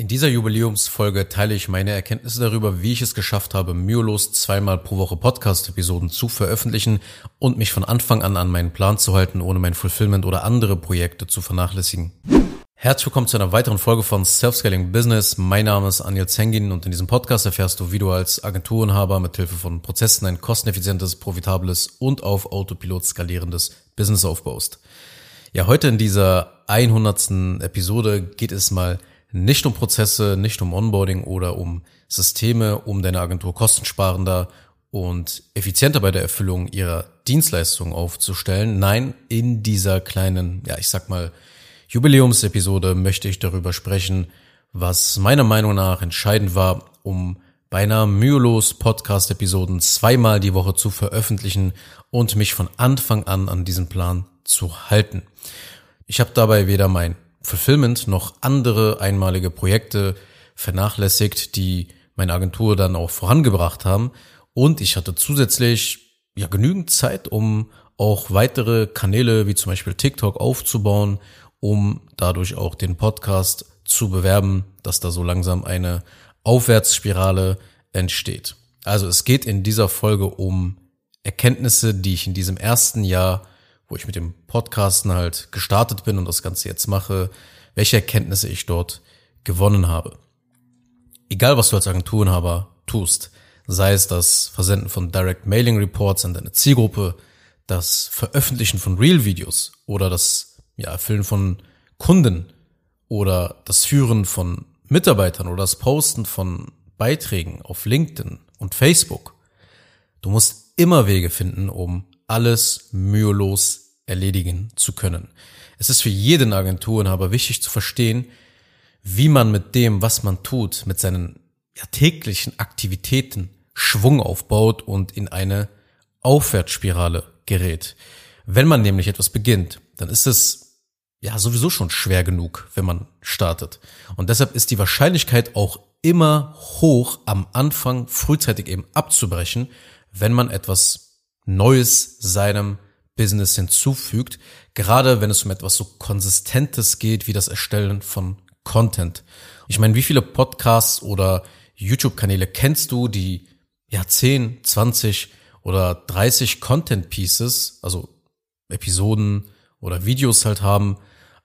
In dieser Jubiläumsfolge teile ich meine Erkenntnisse darüber, wie ich es geschafft habe, mühelos zweimal pro Woche Podcast-Episoden zu veröffentlichen und mich von Anfang an an meinen Plan zu halten, ohne mein Fulfillment oder andere Projekte zu vernachlässigen. Herzlich willkommen zu einer weiteren Folge von Self-Scaling Business. Mein Name ist Anil Zengin und in diesem Podcast erfährst du, wie du als Agenturenhaber mit Hilfe von Prozessen ein kosteneffizientes, profitables und auf Autopilot skalierendes Business aufbaust. Ja, heute in dieser 100. Episode geht es mal nicht um Prozesse, nicht um Onboarding oder um Systeme, um deine Agentur kostensparender und effizienter bei der Erfüllung ihrer Dienstleistungen aufzustellen. Nein, in dieser kleinen, ja, ich sag mal, Jubiläumsepisode möchte ich darüber sprechen, was meiner Meinung nach entscheidend war, um beinahe mühelos Podcast-Episoden zweimal die Woche zu veröffentlichen und mich von Anfang an an diesen Plan zu halten. Ich habe dabei weder mein Fulfillment noch andere einmalige Projekte vernachlässigt, die meine Agentur dann auch vorangebracht haben. Und ich hatte zusätzlich ja genügend Zeit, um auch weitere Kanäle wie zum Beispiel TikTok aufzubauen, um dadurch auch den Podcast zu bewerben, dass da so langsam eine Aufwärtsspirale entsteht. Also es geht in dieser Folge um Erkenntnisse, die ich in diesem ersten Jahr wo ich mit dem Podcasten halt gestartet bin und das Ganze jetzt mache, welche Erkenntnisse ich dort gewonnen habe. Egal, was du als Agenturenhaber tust, sei es das Versenden von Direct Mailing Reports an deine Zielgruppe, das Veröffentlichen von Real-Videos oder das ja, Erfüllen von Kunden oder das Führen von Mitarbeitern oder das Posten von Beiträgen auf LinkedIn und Facebook. Du musst immer Wege finden, um alles mühelos erledigen zu können. Es ist für jeden Agenturenhaber wichtig zu verstehen, wie man mit dem, was man tut, mit seinen ja, täglichen Aktivitäten Schwung aufbaut und in eine Aufwärtsspirale gerät. Wenn man nämlich etwas beginnt, dann ist es ja sowieso schon schwer genug, wenn man startet. Und deshalb ist die Wahrscheinlichkeit auch immer hoch, am Anfang frühzeitig eben abzubrechen, wenn man etwas Neues seinem Business hinzufügt, gerade wenn es um etwas so Konsistentes geht wie das Erstellen von Content. Ich meine, wie viele Podcasts oder YouTube-Kanäle kennst du, die ja 10, 20 oder 30 Content Pieces, also Episoden oder Videos halt haben,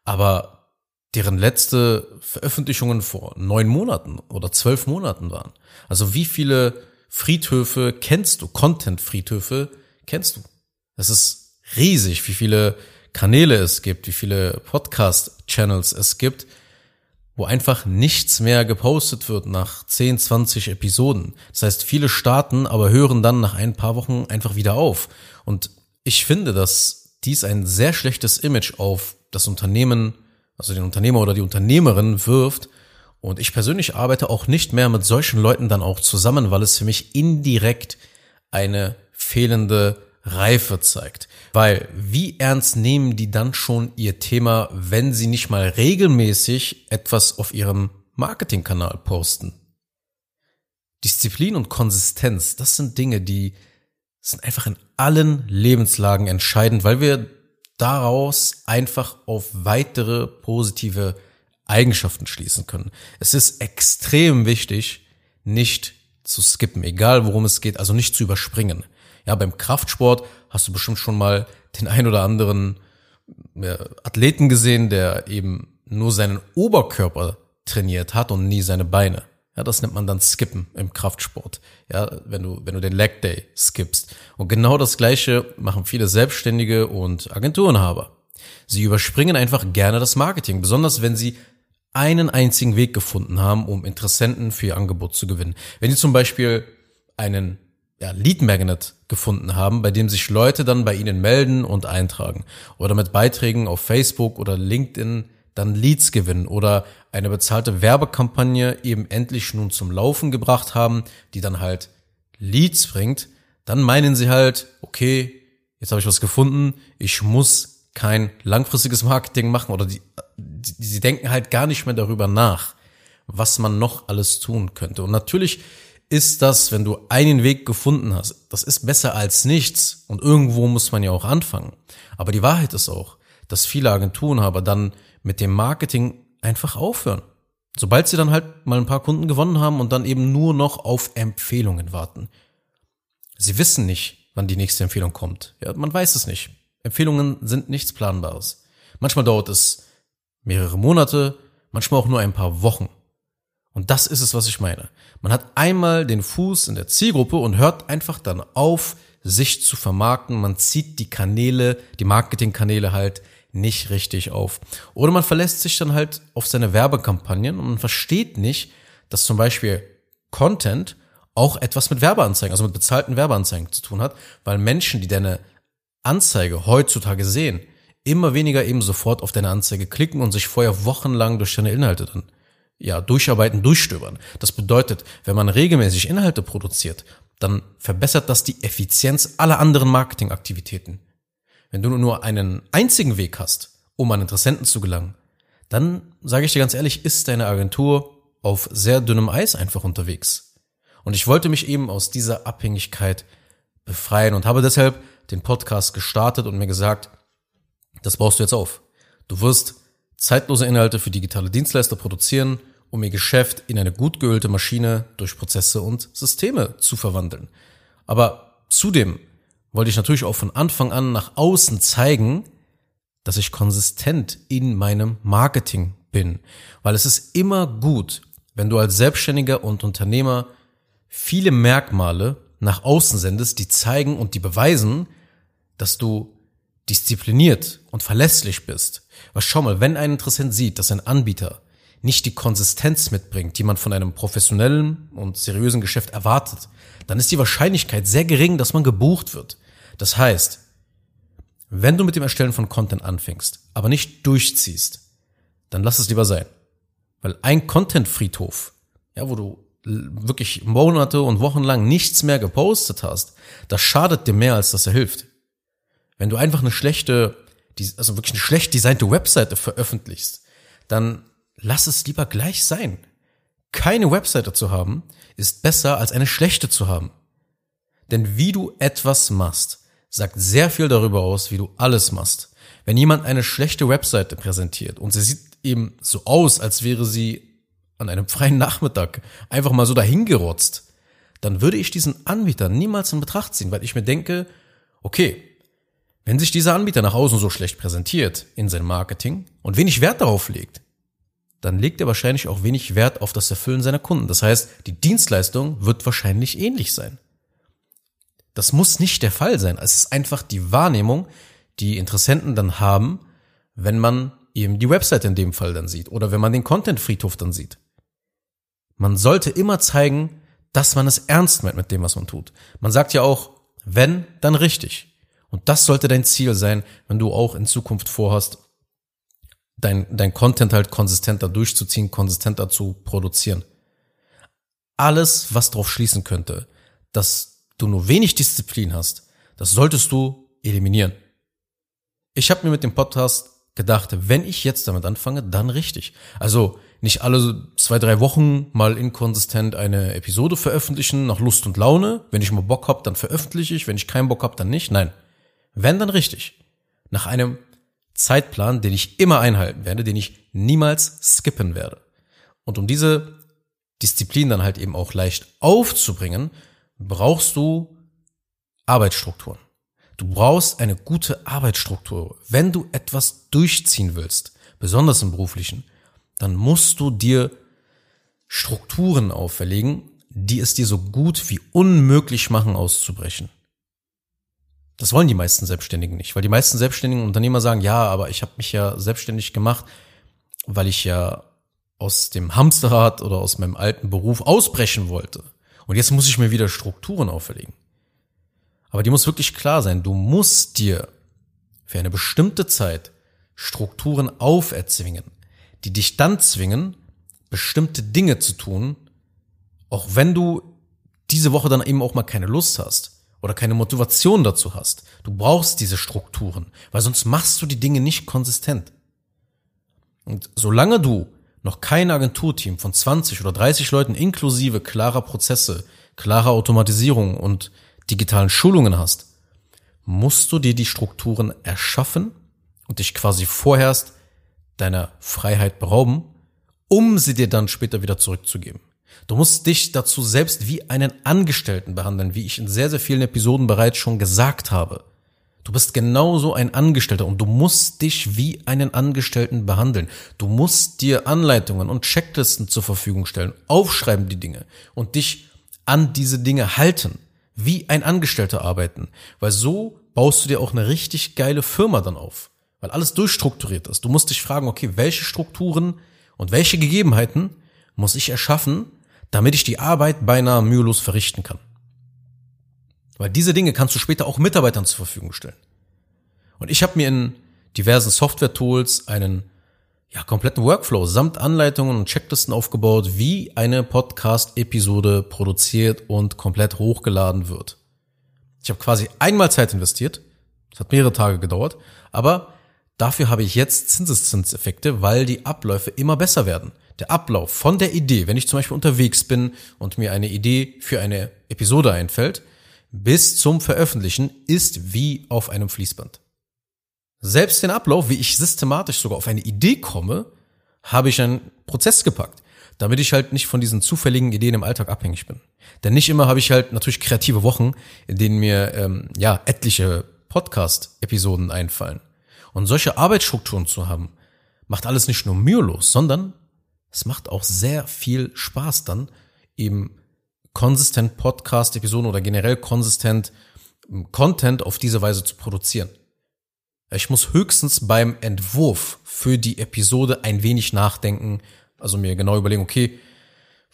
aber deren letzte Veröffentlichungen vor neun Monaten oder zwölf Monaten waren. Also wie viele Friedhöfe kennst du, Content-Friedhöfe, kennst du. Es ist riesig, wie viele Kanäle es gibt, wie viele Podcast-Channels es gibt, wo einfach nichts mehr gepostet wird nach 10, 20 Episoden. Das heißt, viele starten, aber hören dann nach ein paar Wochen einfach wieder auf. Und ich finde, dass dies ein sehr schlechtes Image auf das Unternehmen, also den Unternehmer oder die Unternehmerin wirft. Und ich persönlich arbeite auch nicht mehr mit solchen Leuten dann auch zusammen, weil es für mich indirekt eine fehlende Reife zeigt. Weil wie ernst nehmen die dann schon ihr Thema, wenn sie nicht mal regelmäßig etwas auf ihrem Marketingkanal posten? Disziplin und Konsistenz, das sind Dinge, die sind einfach in allen Lebenslagen entscheidend, weil wir daraus einfach auf weitere positive Eigenschaften schließen können. Es ist extrem wichtig, nicht zu skippen, egal worum es geht, also nicht zu überspringen. Ja, beim Kraftsport hast du bestimmt schon mal den ein oder anderen Athleten gesehen, der eben nur seinen Oberkörper trainiert hat und nie seine Beine. Ja, das nennt man dann Skippen im Kraftsport. Ja, wenn du, wenn du den Leg Day skippst. Und genau das Gleiche machen viele Selbstständige und Agenturenhaber. Sie überspringen einfach gerne das Marketing, besonders wenn sie einen einzigen Weg gefunden haben, um Interessenten für ihr Angebot zu gewinnen. Wenn sie zum Beispiel einen ja, Lead Magnet gefunden haben, bei dem sich Leute dann bei ihnen melden und eintragen oder mit Beiträgen auf Facebook oder LinkedIn dann Leads gewinnen oder eine bezahlte Werbekampagne eben endlich nun zum Laufen gebracht haben, die dann halt Leads bringt, dann meinen sie halt, okay, jetzt habe ich was gefunden, ich muss kein langfristiges Marketing machen oder die, die, sie denken halt gar nicht mehr darüber nach, was man noch alles tun könnte. Und natürlich ist das, wenn du einen Weg gefunden hast, das ist besser als nichts und irgendwo muss man ja auch anfangen. Aber die Wahrheit ist auch, dass viele Agenturenhaber dann mit dem Marketing einfach aufhören. Sobald sie dann halt mal ein paar Kunden gewonnen haben und dann eben nur noch auf Empfehlungen warten. Sie wissen nicht, wann die nächste Empfehlung kommt. Ja, man weiß es nicht. Empfehlungen sind nichts Planbares. Manchmal dauert es mehrere Monate, manchmal auch nur ein paar Wochen. Und das ist es, was ich meine. Man hat einmal den Fuß in der Zielgruppe und hört einfach dann auf, sich zu vermarkten. Man zieht die Kanäle, die Marketingkanäle halt nicht richtig auf. Oder man verlässt sich dann halt auf seine Werbekampagnen und man versteht nicht, dass zum Beispiel Content auch etwas mit Werbeanzeigen, also mit bezahlten Werbeanzeigen zu tun hat, weil Menschen, die deine Anzeige heutzutage sehen, immer weniger eben sofort auf deine Anzeige klicken und sich vorher wochenlang durch deine Inhalte dann ja, durcharbeiten, durchstöbern. Das bedeutet, wenn man regelmäßig Inhalte produziert, dann verbessert das die Effizienz aller anderen Marketingaktivitäten. Wenn du nur einen einzigen Weg hast, um an Interessenten zu gelangen, dann sage ich dir ganz ehrlich, ist deine Agentur auf sehr dünnem Eis einfach unterwegs. Und ich wollte mich eben aus dieser Abhängigkeit befreien und habe deshalb den Podcast gestartet und mir gesagt, das baust du jetzt auf. Du wirst zeitlose Inhalte für digitale Dienstleister produzieren, um ihr Geschäft in eine gut geölte Maschine durch Prozesse und Systeme zu verwandeln. Aber zudem wollte ich natürlich auch von Anfang an nach außen zeigen, dass ich konsistent in meinem Marketing bin. Weil es ist immer gut, wenn du als Selbstständiger und Unternehmer viele Merkmale nach außen sendest, die zeigen und die beweisen, dass du diszipliniert und verlässlich bist. Was schau mal, wenn ein Interessent sieht, dass ein Anbieter nicht die Konsistenz mitbringt, die man von einem professionellen und seriösen Geschäft erwartet, dann ist die Wahrscheinlichkeit sehr gering, dass man gebucht wird. Das heißt, wenn du mit dem Erstellen von Content anfängst, aber nicht durchziehst, dann lass es lieber sein. Weil ein Content-Friedhof, ja, wo du wirklich Monate und Wochen lang nichts mehr gepostet hast, das schadet dir mehr, als dass er hilft. Wenn du einfach eine schlechte, also wirklich eine schlecht designte Webseite veröffentlichst, dann lass es lieber gleich sein. Keine Webseite zu haben, ist besser als eine schlechte zu haben. Denn wie du etwas machst, sagt sehr viel darüber aus, wie du alles machst. Wenn jemand eine schlechte Webseite präsentiert und sie sieht eben so aus, als wäre sie an einem freien Nachmittag einfach mal so dahingerotzt, dann würde ich diesen Anbieter niemals in Betracht ziehen, weil ich mir denke, okay, wenn sich dieser Anbieter nach außen so schlecht präsentiert in seinem Marketing und wenig Wert darauf legt, dann legt er wahrscheinlich auch wenig Wert auf das Erfüllen seiner Kunden. Das heißt, die Dienstleistung wird wahrscheinlich ähnlich sein. Das muss nicht der Fall sein. Es ist einfach die Wahrnehmung, die Interessenten dann haben, wenn man eben die Website in dem Fall dann sieht oder wenn man den Content-Friedhof dann sieht. Man sollte immer zeigen, dass man es ernst meint mit dem, was man tut. Man sagt ja auch, wenn, dann richtig. Und das sollte dein Ziel sein, wenn du auch in Zukunft vorhast, dein, dein Content halt konsistenter durchzuziehen, konsistenter zu produzieren. Alles, was darauf schließen könnte, dass du nur wenig Disziplin hast, das solltest du eliminieren. Ich habe mir mit dem Podcast gedacht, wenn ich jetzt damit anfange, dann richtig. Also nicht alle zwei, drei Wochen mal inkonsistent eine Episode veröffentlichen, nach Lust und Laune. Wenn ich mal Bock hab, dann veröffentliche ich. Wenn ich keinen Bock hab, dann nicht. Nein. Wenn, dann richtig. Nach einem Zeitplan, den ich immer einhalten werde, den ich niemals skippen werde. Und um diese Disziplin dann halt eben auch leicht aufzubringen, brauchst du Arbeitsstrukturen. Du brauchst eine gute Arbeitsstruktur. Wenn du etwas durchziehen willst, besonders im beruflichen, dann musst du dir Strukturen auferlegen, die es dir so gut wie unmöglich machen, auszubrechen. Das wollen die meisten Selbstständigen nicht, weil die meisten selbstständigen Unternehmer sagen, ja, aber ich habe mich ja selbstständig gemacht, weil ich ja aus dem Hamsterrad oder aus meinem alten Beruf ausbrechen wollte. Und jetzt muss ich mir wieder Strukturen auferlegen. Aber die muss wirklich klar sein. Du musst dir für eine bestimmte Zeit Strukturen auferzwingen, die dich dann zwingen, bestimmte Dinge zu tun, auch wenn du diese Woche dann eben auch mal keine Lust hast oder keine Motivation dazu hast. Du brauchst diese Strukturen, weil sonst machst du die Dinge nicht konsistent. Und solange du noch kein Agenturteam von 20 oder 30 Leuten inklusive klarer Prozesse, klarer Automatisierung und digitalen Schulungen hast, musst du dir die Strukturen erschaffen und dich quasi vorherst deiner Freiheit berauben, um sie dir dann später wieder zurückzugeben. Du musst dich dazu selbst wie einen Angestellten behandeln, wie ich in sehr, sehr vielen Episoden bereits schon gesagt habe. Du bist genauso ein Angestellter und du musst dich wie einen Angestellten behandeln. Du musst dir Anleitungen und Checklisten zur Verfügung stellen, aufschreiben die Dinge und dich an diese Dinge halten, wie ein Angestellter arbeiten, weil so baust du dir auch eine richtig geile Firma dann auf, weil alles durchstrukturiert ist. Du musst dich fragen, okay, welche Strukturen und welche Gegebenheiten muss ich erschaffen, damit ich die Arbeit beinahe mühelos verrichten kann. Weil diese Dinge kannst du später auch Mitarbeitern zur Verfügung stellen. Und ich habe mir in diversen Software-Tools einen ja, kompletten Workflow samt Anleitungen und Checklisten aufgebaut, wie eine Podcast-Episode produziert und komplett hochgeladen wird. Ich habe quasi einmal Zeit investiert, das hat mehrere Tage gedauert, aber dafür habe ich jetzt Zinseszinseffekte, weil die Abläufe immer besser werden. Der Ablauf von der Idee, wenn ich zum Beispiel unterwegs bin und mir eine Idee für eine Episode einfällt, bis zum Veröffentlichen ist wie auf einem Fließband. Selbst den Ablauf, wie ich systematisch sogar auf eine Idee komme, habe ich einen Prozess gepackt, damit ich halt nicht von diesen zufälligen Ideen im Alltag abhängig bin. Denn nicht immer habe ich halt natürlich kreative Wochen, in denen mir ähm, ja etliche Podcast-Episoden einfallen. Und solche Arbeitsstrukturen zu haben, macht alles nicht nur mühelos, sondern es macht auch sehr viel Spaß dann, eben konsistent Podcast-Episoden oder generell konsistent ähm, Content auf diese Weise zu produzieren. Ich muss höchstens beim Entwurf für die Episode ein wenig nachdenken, also mir genau überlegen, okay,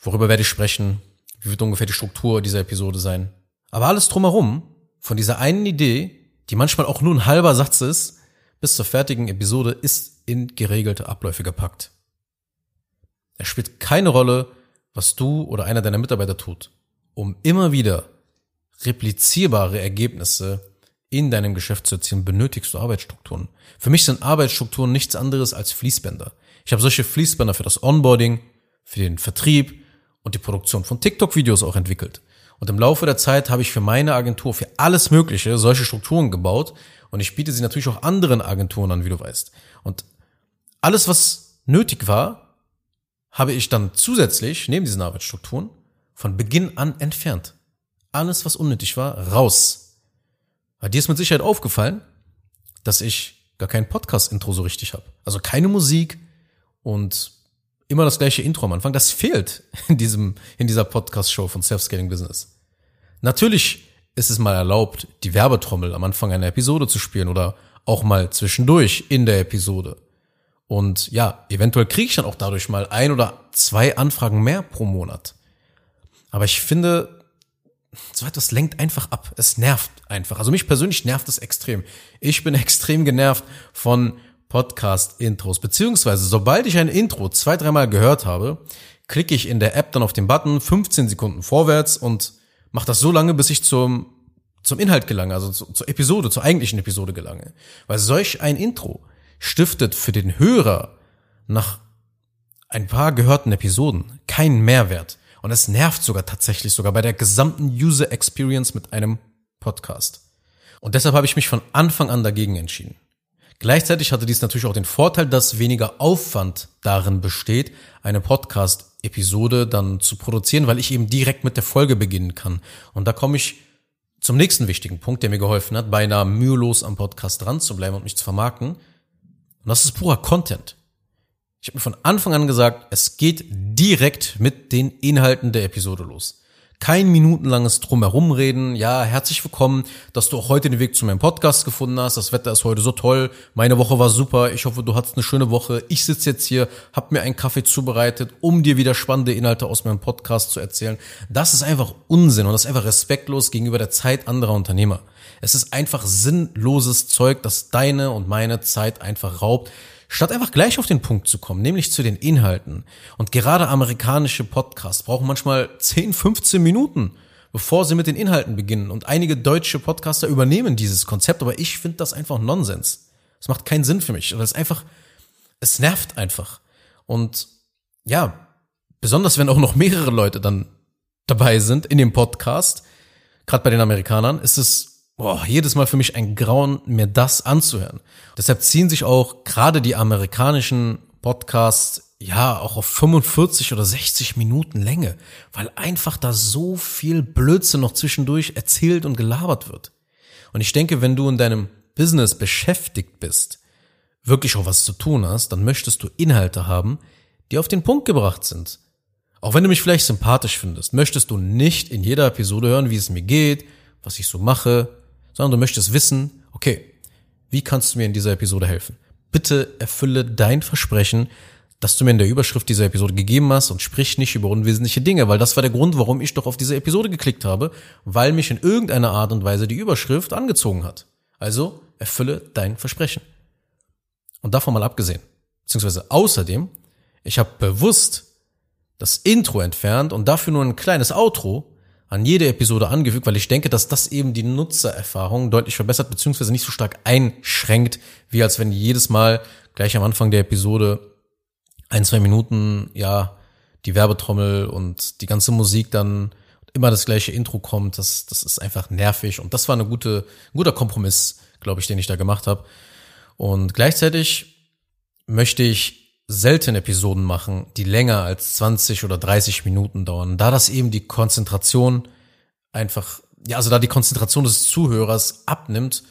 worüber werde ich sprechen, wie wird ungefähr die Struktur dieser Episode sein. Aber alles drumherum, von dieser einen Idee, die manchmal auch nur ein halber Satz ist, bis zur fertigen Episode, ist in geregelte Abläufe gepackt. Es spielt keine Rolle, was du oder einer deiner Mitarbeiter tut, um immer wieder replizierbare Ergebnisse in deinem Geschäft zu erzielen, benötigst du Arbeitsstrukturen. Für mich sind Arbeitsstrukturen nichts anderes als Fließbänder. Ich habe solche Fließbänder für das Onboarding, für den Vertrieb und die Produktion von TikTok-Videos auch entwickelt. Und im Laufe der Zeit habe ich für meine Agentur, für alles Mögliche, solche Strukturen gebaut. Und ich biete sie natürlich auch anderen Agenturen an, wie du weißt. Und alles, was nötig war, habe ich dann zusätzlich, neben diesen Arbeitsstrukturen, von Beginn an entfernt. Alles, was unnötig war, raus. Weil dir ist mit Sicherheit aufgefallen, dass ich gar kein Podcast-Intro so richtig habe. Also keine Musik und immer das gleiche Intro am Anfang. Das fehlt in diesem, in dieser Podcast-Show von Self-Scaling Business. Natürlich ist es mal erlaubt, die Werbetrommel am Anfang einer Episode zu spielen oder auch mal zwischendurch in der Episode. Und ja, eventuell kriege ich dann auch dadurch mal ein oder zwei Anfragen mehr pro Monat. Aber ich finde, so etwas lenkt einfach ab. Es nervt einfach. Also mich persönlich nervt es extrem. Ich bin extrem genervt von Podcast-Intros. Beziehungsweise, sobald ich ein Intro zwei, dreimal gehört habe, klicke ich in der App dann auf den Button 15 Sekunden vorwärts und mache das so lange, bis ich zum, zum Inhalt gelange, also zu, zur Episode, zur eigentlichen Episode gelange. Weil solch ein Intro stiftet für den Hörer nach ein paar gehörten Episoden keinen Mehrwert. Und es nervt sogar tatsächlich sogar bei der gesamten User Experience mit einem Podcast. Und deshalb habe ich mich von Anfang an dagegen entschieden. Gleichzeitig hatte dies natürlich auch den Vorteil, dass weniger Aufwand darin besteht, eine Podcast-Episode dann zu produzieren, weil ich eben direkt mit der Folge beginnen kann. Und da komme ich zum nächsten wichtigen Punkt, der mir geholfen hat, beinahe mühelos am Podcast dran zu bleiben und mich zu vermarkten. Und das ist purer Content. Ich habe mir von Anfang an gesagt, es geht direkt mit den Inhalten der Episode los. Kein minutenlanges Drumherumreden. Ja, herzlich willkommen, dass du auch heute den Weg zu meinem Podcast gefunden hast. Das Wetter ist heute so toll. Meine Woche war super. Ich hoffe, du hattest eine schöne Woche. Ich sitze jetzt hier, habe mir einen Kaffee zubereitet, um dir wieder spannende Inhalte aus meinem Podcast zu erzählen. Das ist einfach Unsinn und das ist einfach respektlos gegenüber der Zeit anderer Unternehmer. Es ist einfach sinnloses Zeug, das deine und meine Zeit einfach raubt statt einfach gleich auf den Punkt zu kommen, nämlich zu den Inhalten. Und gerade amerikanische Podcasts brauchen manchmal 10, 15 Minuten, bevor sie mit den Inhalten beginnen. Und einige deutsche Podcaster übernehmen dieses Konzept, aber ich finde das einfach Nonsens. Es macht keinen Sinn für mich. Das ist einfach, es nervt einfach. Und ja, besonders wenn auch noch mehrere Leute dann dabei sind in dem Podcast, gerade bei den Amerikanern, ist es boah, jedes Mal für mich ein Grauen, mir das anzuhören. Deshalb ziehen sich auch gerade die amerikanischen Podcast ja auch auf 45 oder 60 Minuten Länge, weil einfach da so viel Blödsinn noch zwischendurch erzählt und gelabert wird. Und ich denke, wenn du in deinem Business beschäftigt bist, wirklich auch was zu tun hast, dann möchtest du Inhalte haben, die auf den Punkt gebracht sind. Auch wenn du mich vielleicht sympathisch findest, möchtest du nicht in jeder Episode hören, wie es mir geht, was ich so mache, sondern du möchtest wissen, okay, wie kannst du mir in dieser Episode helfen? Bitte erfülle dein Versprechen, das du mir in der Überschrift dieser Episode gegeben hast und sprich nicht über unwesentliche Dinge, weil das war der Grund, warum ich doch auf diese Episode geklickt habe, weil mich in irgendeiner Art und Weise die Überschrift angezogen hat. Also erfülle dein Versprechen. Und davon mal abgesehen, beziehungsweise außerdem, ich habe bewusst das Intro entfernt und dafür nur ein kleines Outro an jede Episode angefügt, weil ich denke, dass das eben die Nutzererfahrung deutlich verbessert, beziehungsweise nicht so stark einschränkt, wie als wenn jedes Mal gleich am Anfang der Episode ein, zwei Minuten, ja, die Werbetrommel und die ganze Musik dann immer das gleiche Intro kommt. Das, das ist einfach nervig und das war eine gute, ein guter Kompromiss, glaube ich, den ich da gemacht habe. Und gleichzeitig möchte ich selten Episoden machen, die länger als 20 oder 30 Minuten dauern, da das eben die Konzentration einfach, ja, also da die Konzentration des Zuhörers abnimmt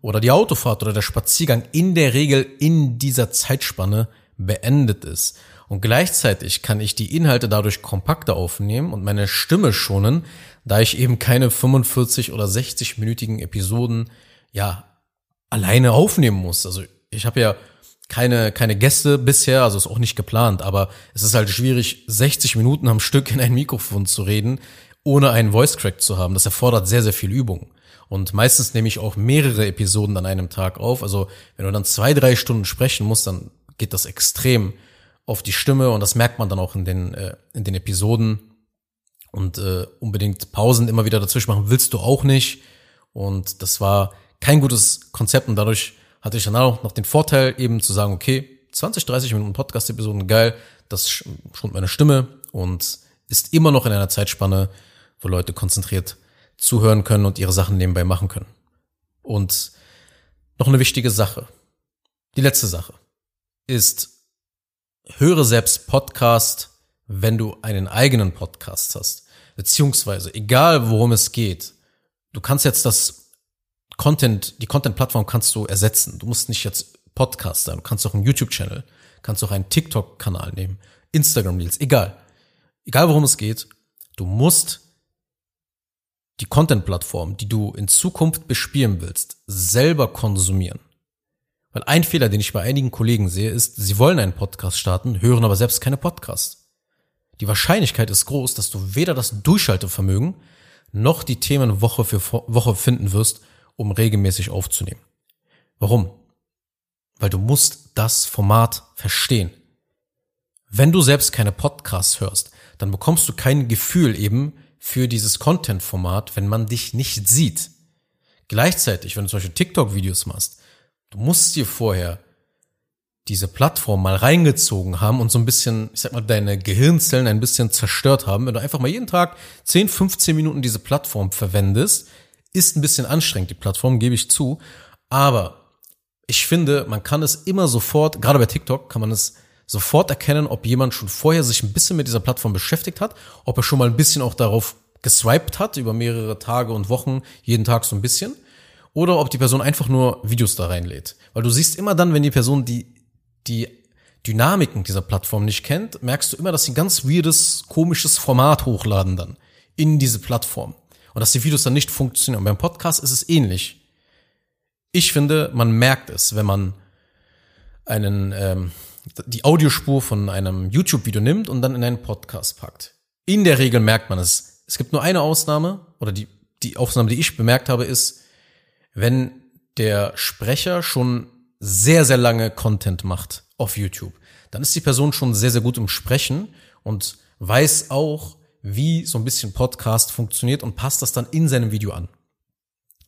oder die Autofahrt oder der Spaziergang in der Regel in dieser Zeitspanne beendet ist. Und gleichzeitig kann ich die Inhalte dadurch kompakter aufnehmen und meine Stimme schonen, da ich eben keine 45 oder 60-minütigen Episoden, ja, alleine aufnehmen muss. Also ich habe ja keine, keine Gäste bisher, also ist auch nicht geplant, aber es ist halt schwierig, 60 Minuten am Stück in ein Mikrofon zu reden, ohne einen Voice Crack zu haben. Das erfordert sehr, sehr viel Übung. Und meistens nehme ich auch mehrere Episoden an einem Tag auf. Also wenn du dann zwei, drei Stunden sprechen musst, dann geht das extrem auf die Stimme und das merkt man dann auch in den, äh, in den Episoden. Und äh, unbedingt Pausen immer wieder dazwischen machen willst du auch nicht. Und das war kein gutes Konzept und dadurch hatte ich dann auch noch den Vorteil eben zu sagen, okay, 20, 30 Minuten Podcast-Episoden, geil, das schont meine Stimme und ist immer noch in einer Zeitspanne, wo Leute konzentriert zuhören können und ihre Sachen nebenbei machen können. Und noch eine wichtige Sache. Die letzte Sache ist, höre selbst Podcast, wenn du einen eigenen Podcast hast. Beziehungsweise, egal worum es geht, du kannst jetzt das Content, die Content-Plattform kannst du ersetzen. Du musst nicht jetzt Podcast sein, du kannst auch einen YouTube-Channel, kannst auch einen TikTok-Kanal nehmen, Instagram-Reels, egal. Egal worum es geht, du musst die Content-Plattform, die du in Zukunft bespielen willst, selber konsumieren. Weil ein Fehler, den ich bei einigen Kollegen sehe, ist, sie wollen einen Podcast starten, hören aber selbst keine Podcasts. Die Wahrscheinlichkeit ist groß, dass du weder das Durchhaltevermögen noch die Themen Woche für Woche finden wirst, um regelmäßig aufzunehmen. Warum? Weil du musst das Format verstehen. Wenn du selbst keine Podcasts hörst, dann bekommst du kein Gefühl eben für dieses Content-Format, wenn man dich nicht sieht. Gleichzeitig, wenn du zum Beispiel TikTok-Videos machst, du musst dir vorher diese Plattform mal reingezogen haben und so ein bisschen, ich sag mal, deine Gehirnzellen ein bisschen zerstört haben. Wenn du einfach mal jeden Tag 10, 15 Minuten diese Plattform verwendest, ist ein bisschen anstrengend, die Plattform, gebe ich zu. Aber ich finde, man kann es immer sofort, gerade bei TikTok kann man es sofort erkennen, ob jemand schon vorher sich ein bisschen mit dieser Plattform beschäftigt hat, ob er schon mal ein bisschen auch darauf geswiped hat, über mehrere Tage und Wochen, jeden Tag so ein bisschen, oder ob die Person einfach nur Videos da reinlädt. Weil du siehst immer dann, wenn die Person die, die Dynamiken dieser Plattform nicht kennt, merkst du immer, dass sie ganz weirdes, komisches Format hochladen dann in diese Plattform und dass die Videos dann nicht funktionieren. Und beim Podcast ist es ähnlich. Ich finde, man merkt es, wenn man einen ähm, die Audiospur von einem YouTube-Video nimmt und dann in einen Podcast packt. In der Regel merkt man es. Es gibt nur eine Ausnahme oder die die Ausnahme, die ich bemerkt habe, ist, wenn der Sprecher schon sehr sehr lange Content macht auf YouTube, dann ist die Person schon sehr sehr gut im Sprechen und weiß auch, wie so ein bisschen Podcast funktioniert und passt das dann in seinem Video an.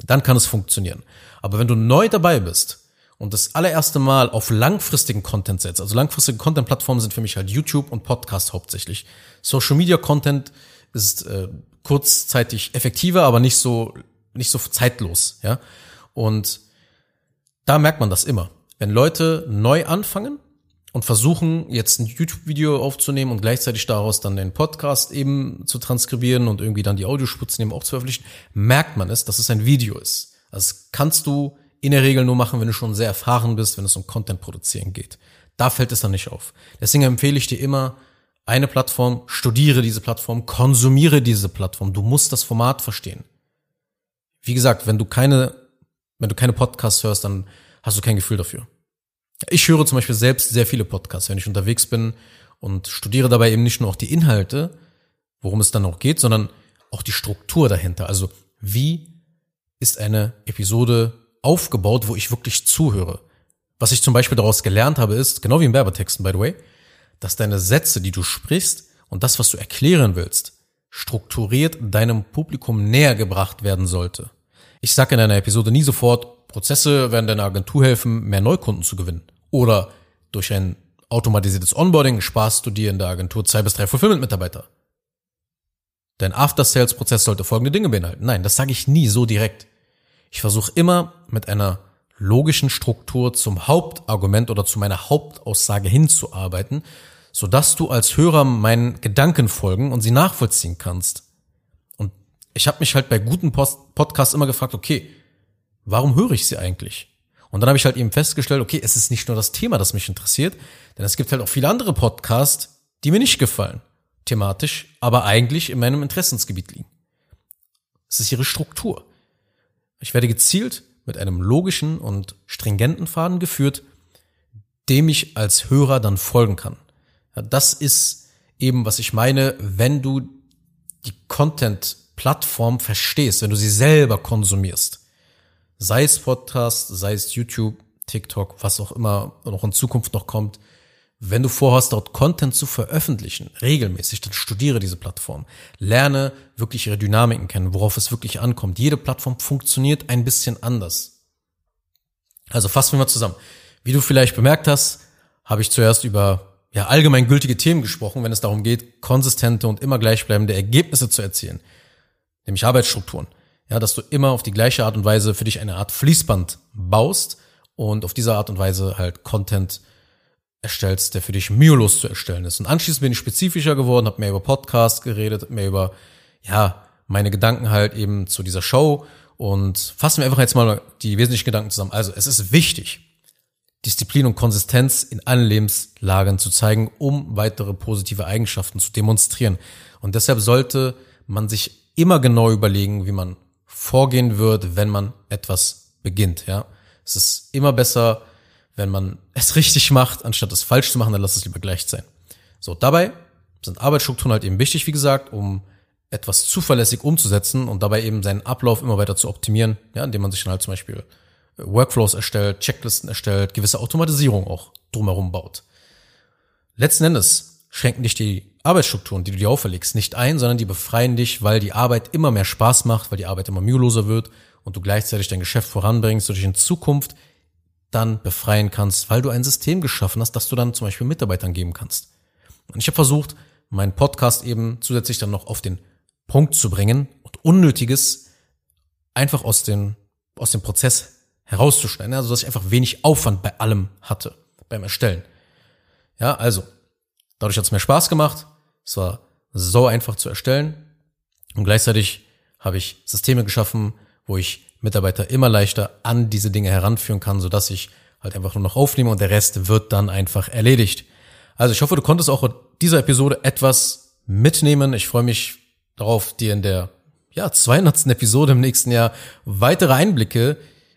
Dann kann es funktionieren. Aber wenn du neu dabei bist und das allererste Mal auf langfristigen Content setzt, also langfristige Content-Plattformen sind für mich halt YouTube und Podcast hauptsächlich. Social Media Content ist äh, kurzzeitig effektiver, aber nicht so nicht so zeitlos, ja. Und da merkt man das immer. Wenn Leute neu anfangen und versuchen jetzt ein YouTube-Video aufzunehmen und gleichzeitig daraus dann den Podcast eben zu transkribieren und irgendwie dann die Audiospur zu nehmen, auch zu veröffentlichen, merkt man es, dass es ein Video ist. Das kannst du in der Regel nur machen, wenn du schon sehr erfahren bist, wenn es um Content produzieren geht. Da fällt es dann nicht auf. Deswegen empfehle ich dir immer eine Plattform, studiere diese Plattform, konsumiere diese Plattform. Du musst das Format verstehen. Wie gesagt, wenn du keine, wenn du keine Podcasts hörst, dann hast du kein Gefühl dafür. Ich höre zum Beispiel selbst sehr viele Podcasts, wenn ich unterwegs bin und studiere dabei eben nicht nur auch die Inhalte, worum es dann auch geht, sondern auch die Struktur dahinter. Also wie ist eine Episode aufgebaut, wo ich wirklich zuhöre? Was ich zum Beispiel daraus gelernt habe, ist, genau wie in Werbetexten, by the way, dass deine Sätze, die du sprichst und das, was du erklären willst, strukturiert deinem Publikum näher gebracht werden sollte. Ich sage in einer Episode nie sofort, Prozesse werden deiner Agentur helfen, mehr Neukunden zu gewinnen. Oder durch ein automatisiertes Onboarding sparst du dir in der Agentur zwei bis drei Fulfillment-Mitarbeiter. Dein After-Sales-Prozess sollte folgende Dinge beinhalten. Nein, das sage ich nie so direkt. Ich versuche immer mit einer logischen Struktur zum Hauptargument oder zu meiner Hauptaussage hinzuarbeiten, sodass du als Hörer meinen Gedanken folgen und sie nachvollziehen kannst. Und ich habe mich halt bei guten Post Podcasts immer gefragt, okay, warum höre ich sie eigentlich? Und dann habe ich halt eben festgestellt, okay, es ist nicht nur das Thema, das mich interessiert, denn es gibt halt auch viele andere Podcasts, die mir nicht gefallen, thematisch, aber eigentlich in meinem Interessensgebiet liegen. Es ist ihre Struktur. Ich werde gezielt mit einem logischen und stringenten Faden geführt, dem ich als Hörer dann folgen kann. Das ist eben, was ich meine, wenn du die Content-Plattform verstehst, wenn du sie selber konsumierst. Sei es Podcast, sei es YouTube, TikTok, was auch immer noch in Zukunft noch kommt. Wenn du vorhast, dort Content zu veröffentlichen, regelmäßig, dann studiere diese Plattform. Lerne wirklich ihre Dynamiken kennen, worauf es wirklich ankommt. Jede Plattform funktioniert ein bisschen anders. Also fassen wir mal zusammen. Wie du vielleicht bemerkt hast, habe ich zuerst über ja, allgemeingültige Themen gesprochen, wenn es darum geht, konsistente und immer gleichbleibende Ergebnisse zu erzielen. Nämlich Arbeitsstrukturen. Ja, dass du immer auf die gleiche Art und Weise für dich eine Art Fließband baust und auf diese Art und Weise halt Content erstellst, der für dich mühelos zu erstellen ist. Und anschließend bin ich spezifischer geworden, habe mehr über Podcast geredet, mehr über, ja, meine Gedanken halt eben zu dieser Show und fassen wir einfach jetzt mal die wesentlichen Gedanken zusammen. Also, es ist wichtig, Disziplin und Konsistenz in allen Lebenslagen zu zeigen, um weitere positive Eigenschaften zu demonstrieren. Und deshalb sollte man sich immer genau überlegen, wie man vorgehen wird, wenn man etwas beginnt, ja. Es ist immer besser, wenn man es richtig macht, anstatt es falsch zu machen, dann lass es lieber gleich sein. So, dabei sind Arbeitsstrukturen halt eben wichtig, wie gesagt, um etwas zuverlässig umzusetzen und dabei eben seinen Ablauf immer weiter zu optimieren, ja, indem man sich dann halt zum Beispiel äh, Workflows erstellt, Checklisten erstellt, gewisse Automatisierung auch drumherum baut. Letzten Endes schränken dich die Arbeitsstrukturen, die du dir auferlegst, nicht ein, sondern die befreien dich, weil die Arbeit immer mehr Spaß macht, weil die Arbeit immer müheloser wird und du gleichzeitig dein Geschäft voranbringst und dich in Zukunft dann befreien kannst, weil du ein System geschaffen hast, das du dann zum Beispiel Mitarbeitern geben kannst. Und ich habe versucht, meinen Podcast eben zusätzlich dann noch auf den Punkt zu bringen und Unnötiges einfach aus dem, aus dem Prozess herauszuschneiden, also dass ich einfach wenig Aufwand bei allem hatte, beim Erstellen. Ja, also, dadurch hat es mir Spaß gemacht, es war so einfach zu erstellen und gleichzeitig habe ich Systeme geschaffen, wo ich Mitarbeiter immer leichter an diese Dinge heranführen kann, sodass ich halt einfach nur noch aufnehme und der Rest wird dann einfach erledigt. Also ich hoffe, du konntest auch in dieser Episode etwas mitnehmen. Ich freue mich darauf, dir in der ja, 200. Episode im nächsten Jahr weitere Einblicke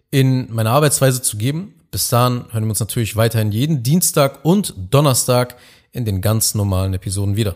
in meine Arbeitsweise zu geben. Bis dahin hören wir uns natürlich weiterhin jeden Dienstag und Donnerstag in den ganz normalen Episoden wieder.